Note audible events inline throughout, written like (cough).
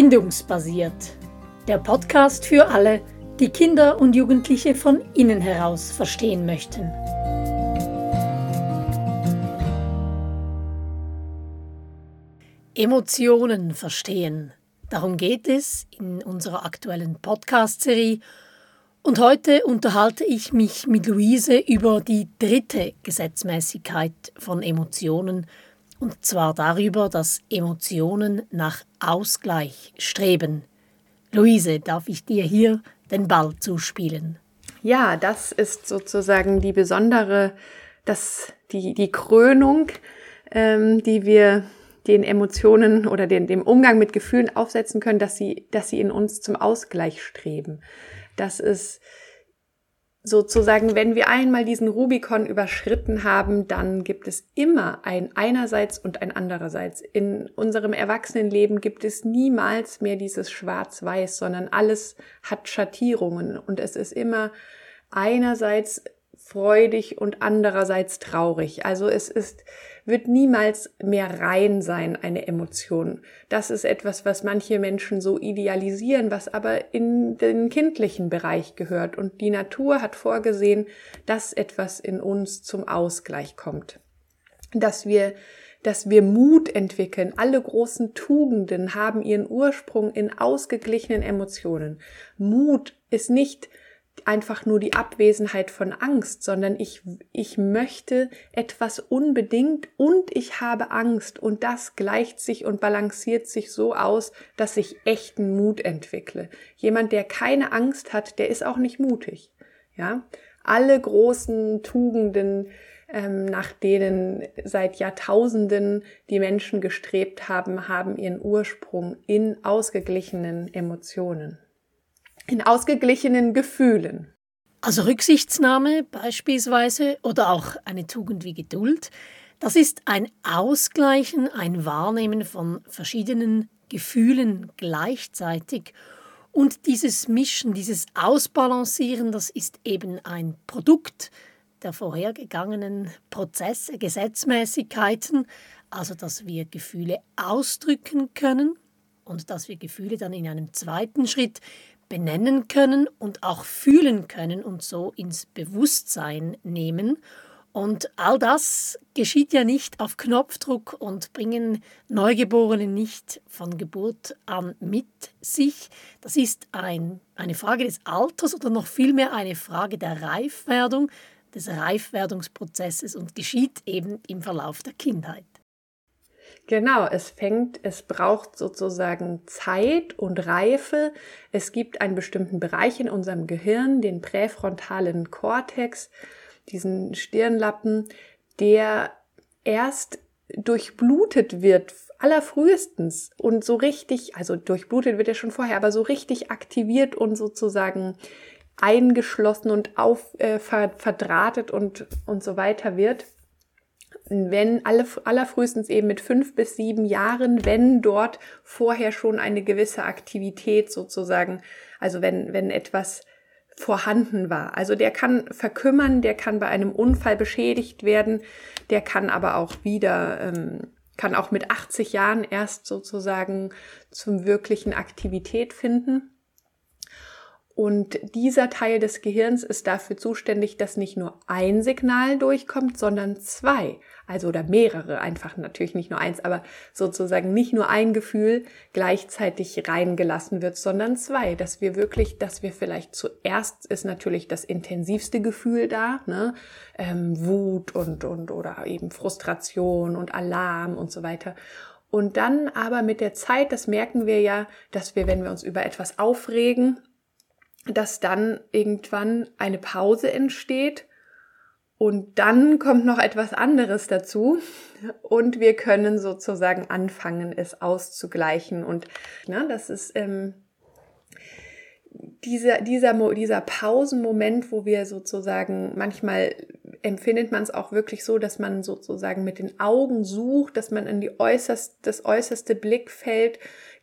Bindungsbasiert. Der Podcast für alle, die Kinder und Jugendliche von innen heraus verstehen möchten. Emotionen verstehen. Darum geht es in unserer aktuellen Podcast-Serie. Und heute unterhalte ich mich mit Luise über die dritte Gesetzmäßigkeit von Emotionen – und zwar darüber, dass Emotionen nach Ausgleich streben. Luise, darf ich dir hier den Ball zuspielen? Ja, das ist sozusagen die besondere, das, die, die Krönung, ähm, die wir den Emotionen oder den, dem Umgang mit Gefühlen aufsetzen können, dass sie, dass sie in uns zum Ausgleich streben. Das ist sozusagen, wenn wir einmal diesen Rubikon überschritten haben, dann gibt es immer ein einerseits und ein andererseits. In unserem Erwachsenenleben gibt es niemals mehr dieses Schwarz-Weiß, sondern alles hat Schattierungen und es ist immer einerseits freudig und andererseits traurig. Also es ist wird niemals mehr rein sein, eine Emotion. Das ist etwas, was manche Menschen so idealisieren, was aber in den kindlichen Bereich gehört. Und die Natur hat vorgesehen, dass etwas in uns zum Ausgleich kommt. Dass wir dass wir Mut entwickeln. Alle großen Tugenden haben ihren Ursprung in ausgeglichenen Emotionen. Mut ist nicht einfach nur die Abwesenheit von Angst, sondern ich, ich möchte etwas unbedingt und ich habe Angst und das gleicht sich und balanciert sich so aus, dass ich echten Mut entwickle. Jemand, der keine Angst hat, der ist auch nicht mutig. Ja, alle großen Tugenden, ähm, nach denen seit Jahrtausenden die Menschen gestrebt haben, haben ihren Ursprung in ausgeglichenen Emotionen in ausgeglichenen Gefühlen. Also Rücksichtsnahme beispielsweise oder auch eine Tugend wie Geduld, das ist ein Ausgleichen, ein Wahrnehmen von verschiedenen Gefühlen gleichzeitig. Und dieses Mischen, dieses Ausbalancieren, das ist eben ein Produkt der vorhergegangenen Prozesse, Gesetzmäßigkeiten, also dass wir Gefühle ausdrücken können und dass wir Gefühle dann in einem zweiten Schritt benennen können und auch fühlen können und so ins Bewusstsein nehmen. Und all das geschieht ja nicht auf Knopfdruck und bringen Neugeborene nicht von Geburt an mit sich. Das ist ein, eine Frage des Alters oder noch vielmehr eine Frage der Reifwerdung, des Reifwerdungsprozesses und geschieht eben im Verlauf der Kindheit. Genau, es fängt, es braucht sozusagen Zeit und Reife. Es gibt einen bestimmten Bereich in unserem Gehirn, den präfrontalen Kortex, diesen Stirnlappen, der erst durchblutet wird, allerfrühestens und so richtig, also durchblutet wird er schon vorher, aber so richtig aktiviert und sozusagen eingeschlossen und auf, äh, verdrahtet und, und so weiter wird wenn alle, allerfrühestens eben mit fünf bis sieben Jahren, wenn dort vorher schon eine gewisse Aktivität sozusagen, also wenn, wenn etwas vorhanden war. Also der kann verkümmern, der kann bei einem Unfall beschädigt werden, der kann aber auch wieder, ähm, kann auch mit 80 Jahren erst sozusagen zum wirklichen Aktivität finden. Und dieser Teil des Gehirns ist dafür zuständig, dass nicht nur ein Signal durchkommt, sondern zwei. Also oder mehrere, einfach natürlich nicht nur eins, aber sozusagen nicht nur ein Gefühl gleichzeitig reingelassen wird, sondern zwei. Dass wir wirklich, dass wir vielleicht zuerst ist natürlich das intensivste Gefühl da, ne? Ähm, Wut und, und oder eben Frustration und Alarm und so weiter. Und dann aber mit der Zeit, das merken wir ja, dass wir, wenn wir uns über etwas aufregen, dass dann irgendwann eine Pause entsteht und dann kommt noch etwas anderes dazu und wir können sozusagen anfangen, es auszugleichen. Und na, das ist ähm, dieser, dieser, dieser Pausenmoment, wo wir sozusagen, manchmal empfindet man es auch wirklich so, dass man sozusagen mit den Augen sucht, dass man in die äußerst, das äußerste Blickfeld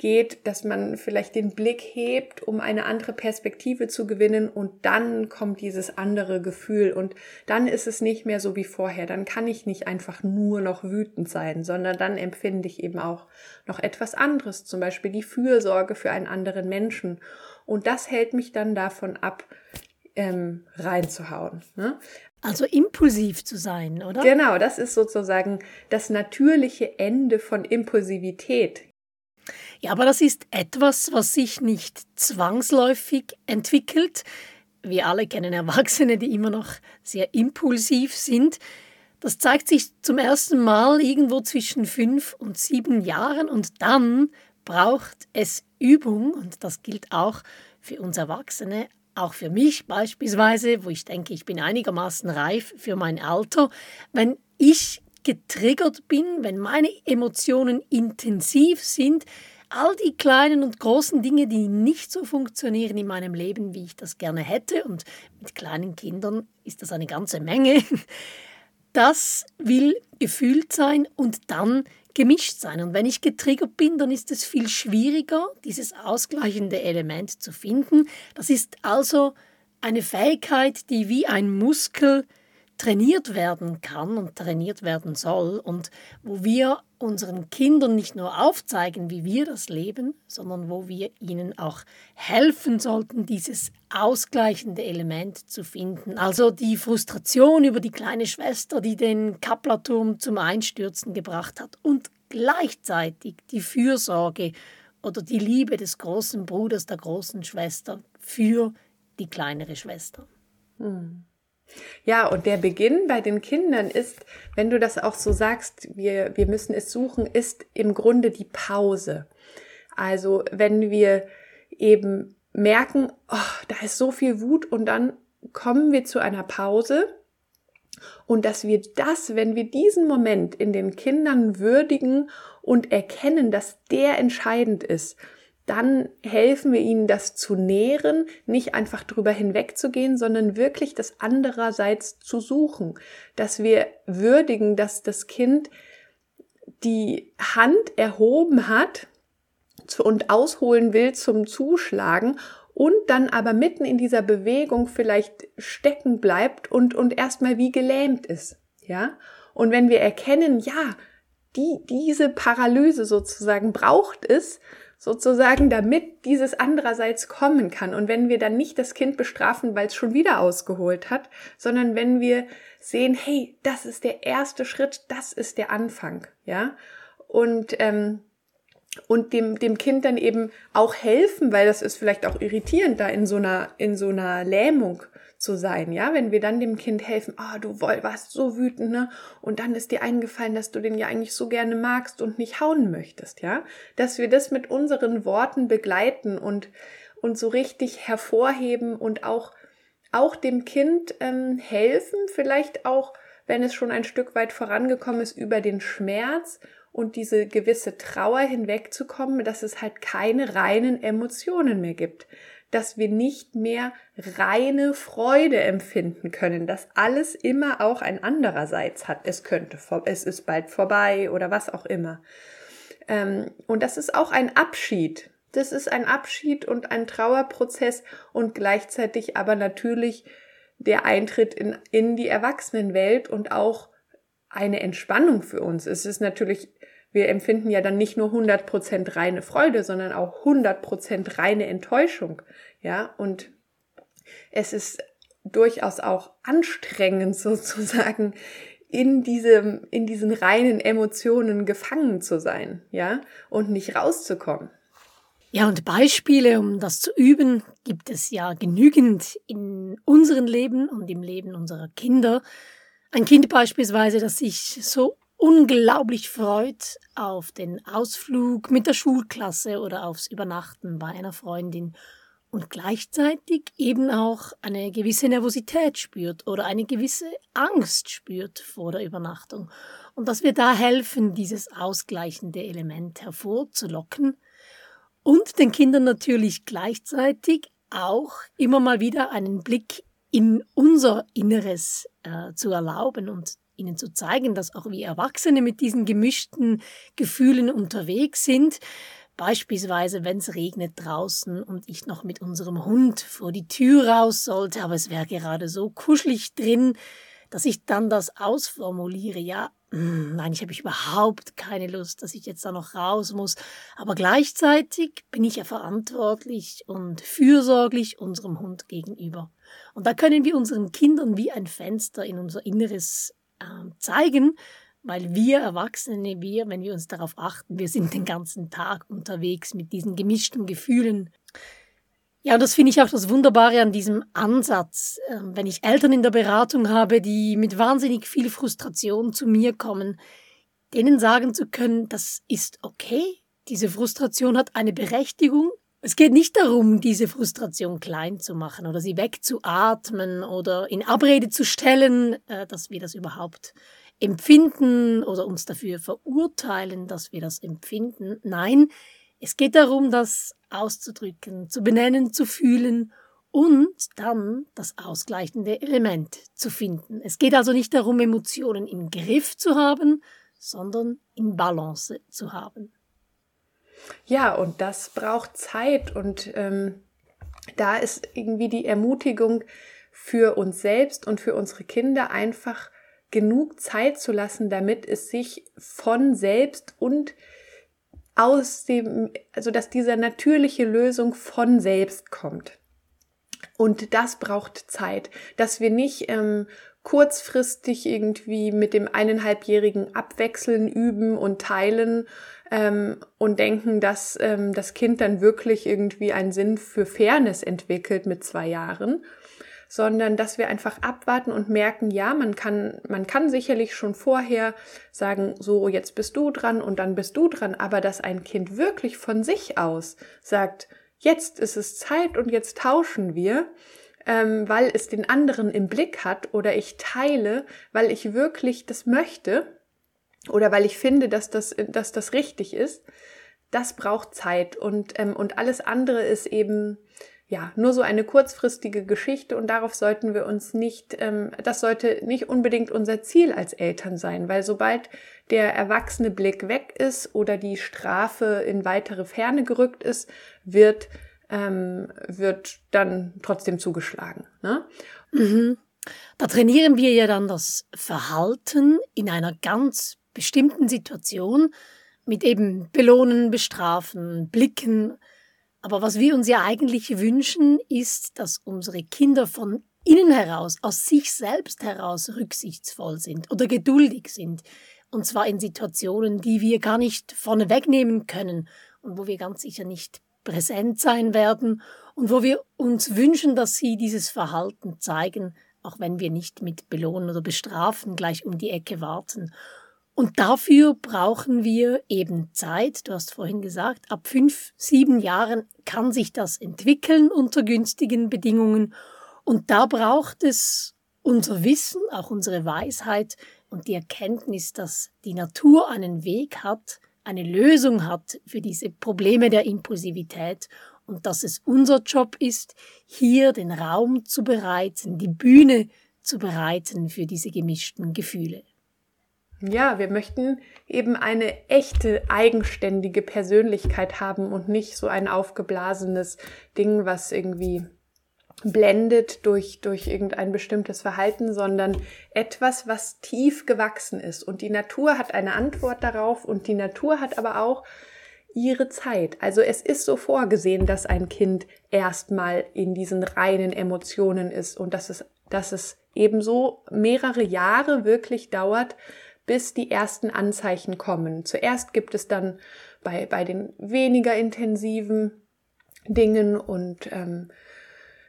geht, dass man vielleicht den Blick hebt, um eine andere Perspektive zu gewinnen und dann kommt dieses andere Gefühl und dann ist es nicht mehr so wie vorher. Dann kann ich nicht einfach nur noch wütend sein, sondern dann empfinde ich eben auch noch etwas anderes, zum Beispiel die Fürsorge für einen anderen Menschen. Und das hält mich dann davon ab, ähm, reinzuhauen. Ne? Also impulsiv zu sein, oder? Genau, das ist sozusagen das natürliche Ende von Impulsivität. Ja, aber das ist etwas, was sich nicht zwangsläufig entwickelt. Wir alle kennen Erwachsene, die immer noch sehr impulsiv sind. Das zeigt sich zum ersten Mal irgendwo zwischen fünf und sieben Jahren und dann braucht es Übung und das gilt auch für uns Erwachsene, auch für mich beispielsweise, wo ich denke, ich bin einigermaßen reif für mein Alter. Wenn ich getriggert bin, wenn meine Emotionen intensiv sind, all die kleinen und großen Dinge, die nicht so funktionieren in meinem Leben, wie ich das gerne hätte, und mit kleinen Kindern ist das eine ganze Menge, (laughs) das will gefühlt sein und dann gemischt sein. Und wenn ich getriggert bin, dann ist es viel schwieriger, dieses ausgleichende Element zu finden. Das ist also eine Fähigkeit, die wie ein Muskel trainiert werden kann und trainiert werden soll und wo wir unseren Kindern nicht nur aufzeigen, wie wir das leben, sondern wo wir ihnen auch helfen sollten, dieses ausgleichende Element zu finden. Also die Frustration über die kleine Schwester, die den Kapplerturm zum Einstürzen gebracht hat und gleichzeitig die Fürsorge oder die Liebe des großen Bruders, der großen Schwester für die kleinere Schwester. Hm. Ja, und der Beginn bei den Kindern ist, wenn du das auch so sagst, wir, wir müssen es suchen, ist im Grunde die Pause. Also wenn wir eben merken, oh, da ist so viel Wut und dann kommen wir zu einer Pause und dass wir das, wenn wir diesen Moment in den Kindern würdigen und erkennen, dass der entscheidend ist, dann helfen wir ihnen, das zu nähren, nicht einfach drüber hinwegzugehen, sondern wirklich das andererseits zu suchen, dass wir würdigen, dass das Kind die Hand erhoben hat und ausholen will zum Zuschlagen und dann aber mitten in dieser Bewegung vielleicht stecken bleibt und, und erstmal wie gelähmt ist. Ja? Und wenn wir erkennen, ja, die, diese Paralyse sozusagen braucht es, sozusagen, damit dieses andererseits kommen kann. Und wenn wir dann nicht das Kind bestrafen, weil es schon wieder ausgeholt hat, sondern wenn wir sehen, hey, das ist der erste Schritt, das ist der Anfang, ja. Und ähm, und dem, dem Kind dann eben auch helfen, weil das ist vielleicht auch irritierend, da in so einer, in so einer Lähmung zu sein, ja, wenn wir dann dem Kind helfen, ah, oh, du warst so wütend, ne, und dann ist dir eingefallen, dass du den ja eigentlich so gerne magst und nicht hauen möchtest, ja, dass wir das mit unseren Worten begleiten und, und so richtig hervorheben und auch, auch dem Kind ähm, helfen, vielleicht auch, wenn es schon ein Stück weit vorangekommen ist, über den Schmerz und diese gewisse Trauer hinwegzukommen, dass es halt keine reinen Emotionen mehr gibt, dass wir nicht mehr reine Freude empfinden können, dass alles immer auch ein andererseits hat. Es könnte, es ist bald vorbei oder was auch immer. Ähm, und das ist auch ein Abschied. Das ist ein Abschied und ein Trauerprozess und gleichzeitig aber natürlich der Eintritt in, in die Erwachsenenwelt und auch eine Entspannung für uns. Es ist natürlich wir empfinden ja dann nicht nur 100% reine Freude, sondern auch 100% reine Enttäuschung. Ja, und es ist durchaus auch anstrengend (laughs) sozusagen in diesem, in diesen reinen Emotionen gefangen zu sein, ja, und nicht rauszukommen. Ja, und Beispiele, um das zu üben, gibt es ja genügend in unserem Leben und im Leben unserer Kinder. Ein Kind beispielsweise, das sich so unglaublich freut auf den Ausflug mit der Schulklasse oder aufs Übernachten bei einer Freundin und gleichzeitig eben auch eine gewisse Nervosität spürt oder eine gewisse Angst spürt vor der Übernachtung. Und dass wir da helfen, dieses ausgleichende Element hervorzulocken und den Kindern natürlich gleichzeitig auch immer mal wieder einen Blick in unser Inneres äh, zu erlauben und ihnen zu zeigen, dass auch wir Erwachsene mit diesen gemischten Gefühlen unterwegs sind. Beispielsweise, wenn es regnet draußen und ich noch mit unserem Hund vor die Tür raus sollte, aber es wäre gerade so kuschelig drin, dass ich dann das ausformuliere. Ja, hm, nein, ich habe überhaupt keine Lust, dass ich jetzt da noch raus muss. Aber gleichzeitig bin ich ja verantwortlich und fürsorglich unserem Hund gegenüber. Und da können wir unseren Kindern wie ein Fenster in unser Inneres äh, zeigen, weil wir Erwachsene, wir, wenn wir uns darauf achten, wir sind den ganzen Tag unterwegs mit diesen gemischten Gefühlen. Ja, und das finde ich auch das Wunderbare an diesem Ansatz. Ähm, wenn ich Eltern in der Beratung habe, die mit wahnsinnig viel Frustration zu mir kommen, denen sagen zu können, das ist okay, diese Frustration hat eine Berechtigung. Es geht nicht darum, diese Frustration klein zu machen oder sie wegzuatmen oder in Abrede zu stellen, äh, dass wir das überhaupt empfinden oder uns dafür verurteilen, dass wir das empfinden. Nein, es geht darum, das auszudrücken, zu benennen, zu fühlen und dann das ausgleichende Element zu finden. Es geht also nicht darum, Emotionen im Griff zu haben, sondern in Balance zu haben. Ja, und das braucht Zeit und ähm, da ist irgendwie die Ermutigung für uns selbst und für unsere Kinder einfach genug Zeit zu lassen, damit es sich von selbst und aus dem, also dass diese natürliche Lösung von selbst kommt. Und das braucht Zeit, dass wir nicht ähm, kurzfristig irgendwie mit dem eineinhalbjährigen abwechseln, üben und teilen ähm, und denken, dass ähm, das Kind dann wirklich irgendwie einen Sinn für Fairness entwickelt mit zwei Jahren, sondern dass wir einfach abwarten und merken, ja, man kann, man kann sicherlich schon vorher sagen, so, jetzt bist du dran und dann bist du dran, aber dass ein Kind wirklich von sich aus sagt, jetzt ist es Zeit und jetzt tauschen wir, ähm, weil es den anderen im Blick hat oder ich teile, weil ich wirklich das möchte oder weil ich finde, dass das, dass das richtig ist, das braucht Zeit und, ähm, und alles andere ist eben ja, nur so eine kurzfristige Geschichte und darauf sollten wir uns nicht, ähm, das sollte nicht unbedingt unser Ziel als Eltern sein, weil sobald der erwachsene Blick weg ist oder die Strafe in weitere Ferne gerückt ist, wird, ähm, wird dann trotzdem zugeschlagen. Ne? Mhm. Da trainieren wir ja dann das Verhalten in einer ganz bestimmten Situation mit eben Belohnen, Bestrafen, Blicken, aber was wir uns ja eigentlich wünschen, ist, dass unsere Kinder von innen heraus, aus sich selbst heraus rücksichtsvoll sind oder geduldig sind. Und zwar in Situationen, die wir gar nicht vorne wegnehmen können und wo wir ganz sicher nicht präsent sein werden und wo wir uns wünschen, dass sie dieses Verhalten zeigen, auch wenn wir nicht mit Belohnen oder Bestrafen gleich um die Ecke warten. Und dafür brauchen wir eben Zeit. Du hast vorhin gesagt, ab fünf, sieben Jahren kann sich das entwickeln unter günstigen Bedingungen. Und da braucht es unser Wissen, auch unsere Weisheit und die Erkenntnis, dass die Natur einen Weg hat, eine Lösung hat für diese Probleme der Impulsivität und dass es unser Job ist, hier den Raum zu bereiten, die Bühne zu bereiten für diese gemischten Gefühle. Ja, wir möchten eben eine echte, eigenständige Persönlichkeit haben und nicht so ein aufgeblasenes Ding, was irgendwie blendet durch, durch irgendein bestimmtes Verhalten, sondern etwas, was tief gewachsen ist. Und die Natur hat eine Antwort darauf und die Natur hat aber auch ihre Zeit. Also es ist so vorgesehen, dass ein Kind erstmal in diesen reinen Emotionen ist und dass es, dass es ebenso mehrere Jahre wirklich dauert, bis die ersten Anzeichen kommen. Zuerst gibt es dann bei, bei den weniger intensiven Dingen und ähm,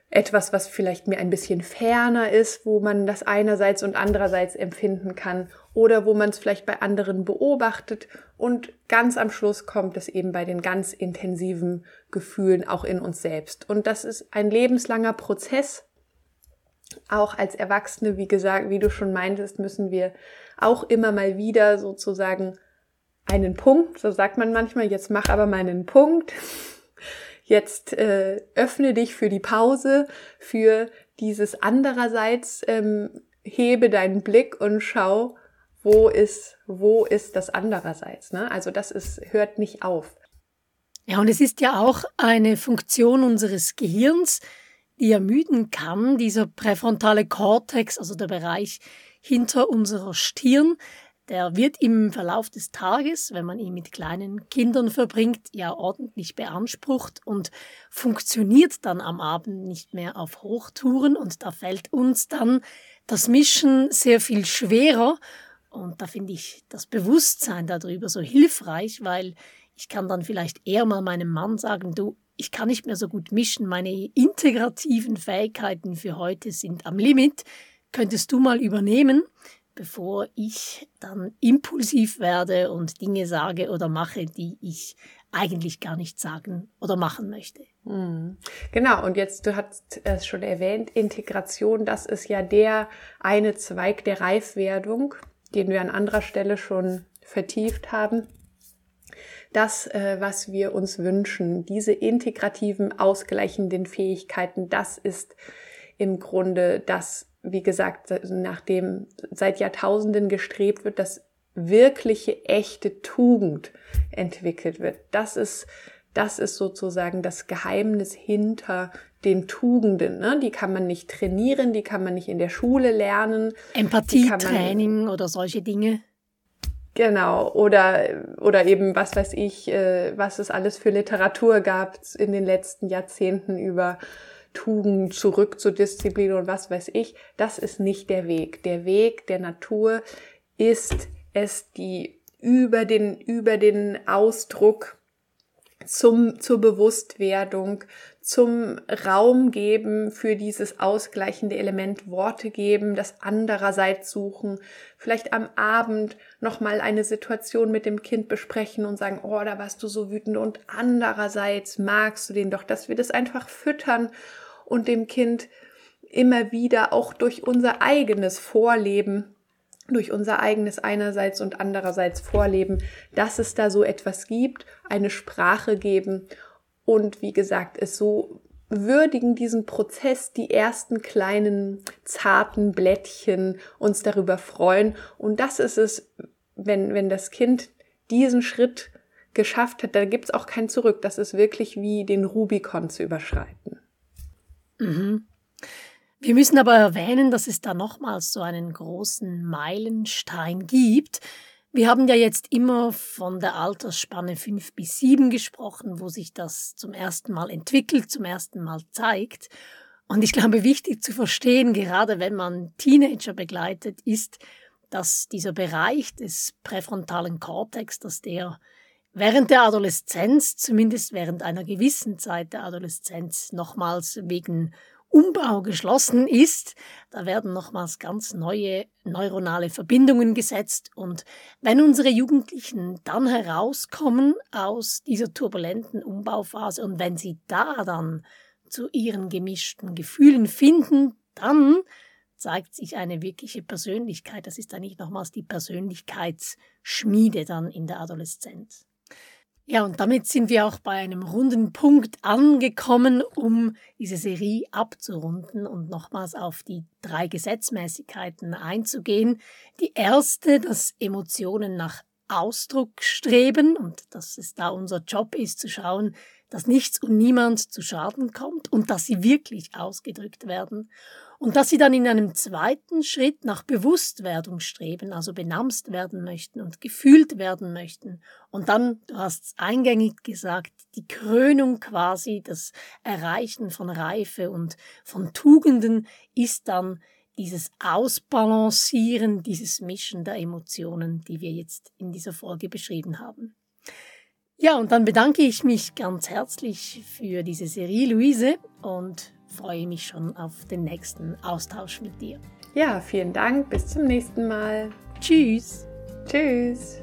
etwas, was vielleicht mir ein bisschen ferner ist, wo man das einerseits und andererseits empfinden kann oder wo man es vielleicht bei anderen beobachtet und ganz am Schluss kommt es eben bei den ganz intensiven Gefühlen auch in uns selbst. Und das ist ein lebenslanger Prozess. Auch als Erwachsene, wie gesagt, wie du schon meintest, müssen wir auch immer mal wieder sozusagen einen Punkt, so sagt man manchmal, jetzt mach aber mal einen Punkt. jetzt äh, öffne dich für die Pause, für dieses andererseits, ähm, hebe deinen Blick und schau, wo ist, wo ist das andererseits. Ne? Also das ist, hört nicht auf. Ja, und es ist ja auch eine Funktion unseres Gehirns, ermüden kann, dieser präfrontale Kortex, also der Bereich hinter unserer Stirn, der wird im Verlauf des Tages, wenn man ihn mit kleinen Kindern verbringt, ja ordentlich beansprucht und funktioniert dann am Abend nicht mehr auf Hochtouren. Und da fällt uns dann das Mischen sehr viel schwerer. Und da finde ich das Bewusstsein darüber so hilfreich, weil ich kann dann vielleicht eher mal meinem Mann sagen, du, ich kann nicht mehr so gut mischen, meine integrativen Fähigkeiten für heute sind am Limit, könntest du mal übernehmen? bevor ich dann impulsiv werde und Dinge sage oder mache, die ich eigentlich gar nicht sagen oder machen möchte. Hm. Genau, und jetzt, du hast es schon erwähnt, Integration, das ist ja der eine Zweig der Reifwerdung, den wir an anderer Stelle schon vertieft haben. Das, äh, was wir uns wünschen, diese integrativen, ausgleichenden Fähigkeiten, das ist im Grunde das, wie gesagt, nachdem seit Jahrtausenden gestrebt wird, dass wirkliche, echte Tugend entwickelt wird. Das ist, das ist sozusagen das Geheimnis hinter den Tugenden. Ne? Die kann man nicht trainieren, die kann man nicht in der Schule lernen. Empathietraining oder solche Dinge. Genau, oder, oder eben, was weiß ich, äh, was es alles für Literatur gab in den letzten Jahrzehnten über Tugend zurück zur Disziplin und was weiß ich. Das ist nicht der Weg. Der Weg der Natur ist es, die über den, über den Ausdruck zum, zur Bewusstwerdung, zum Raum geben für dieses ausgleichende Element, Worte geben, das andererseits suchen, vielleicht am Abend nochmal eine Situation mit dem Kind besprechen und sagen, oh, da warst du so wütend und andererseits magst du den doch, dass wir das einfach füttern und dem Kind immer wieder auch durch unser eigenes Vorleben durch unser eigenes einerseits und andererseits Vorleben, dass es da so etwas gibt, eine Sprache geben und wie gesagt, es so würdigen diesen Prozess, die ersten kleinen zarten Blättchen uns darüber freuen und das ist es, wenn, wenn das Kind diesen Schritt geschafft hat, da gibt es auch kein Zurück. Das ist wirklich wie den Rubikon zu überschreiten. Mhm. Wir müssen aber erwähnen, dass es da nochmals so einen großen Meilenstein gibt. Wir haben ja jetzt immer von der Altersspanne 5 bis 7 gesprochen, wo sich das zum ersten Mal entwickelt, zum ersten Mal zeigt. Und ich glaube, wichtig zu verstehen, gerade wenn man Teenager begleitet, ist, dass dieser Bereich des präfrontalen Kortex, dass der während der Adoleszenz, zumindest während einer gewissen Zeit der Adoleszenz, nochmals wegen Umbau geschlossen ist. Da werden nochmals ganz neue neuronale Verbindungen gesetzt. Und wenn unsere Jugendlichen dann herauskommen aus dieser turbulenten Umbauphase und wenn sie da dann zu ihren gemischten Gefühlen finden, dann zeigt sich eine wirkliche Persönlichkeit. Das ist eigentlich nochmals die Persönlichkeitsschmiede dann in der Adoleszenz. Ja, und damit sind wir auch bei einem runden Punkt angekommen, um diese Serie abzurunden und nochmals auf die drei Gesetzmäßigkeiten einzugehen. Die erste, dass Emotionen nach Ausdruck streben und dass es da unser Job ist zu schauen, dass nichts und niemand zu Schaden kommt und dass sie wirklich ausgedrückt werden und dass sie dann in einem zweiten Schritt nach Bewusstwerdung streben, also benamst werden möchten und gefühlt werden möchten. Und dann, du hast es eingängig gesagt, die Krönung quasi, das Erreichen von Reife und von Tugenden ist dann dieses Ausbalancieren, dieses Mischen der Emotionen, die wir jetzt in dieser Folge beschrieben haben. Ja, und dann bedanke ich mich ganz herzlich für diese Serie, Luise, und freue mich schon auf den nächsten Austausch mit dir. Ja, vielen Dank. Bis zum nächsten Mal. Tschüss. Tschüss.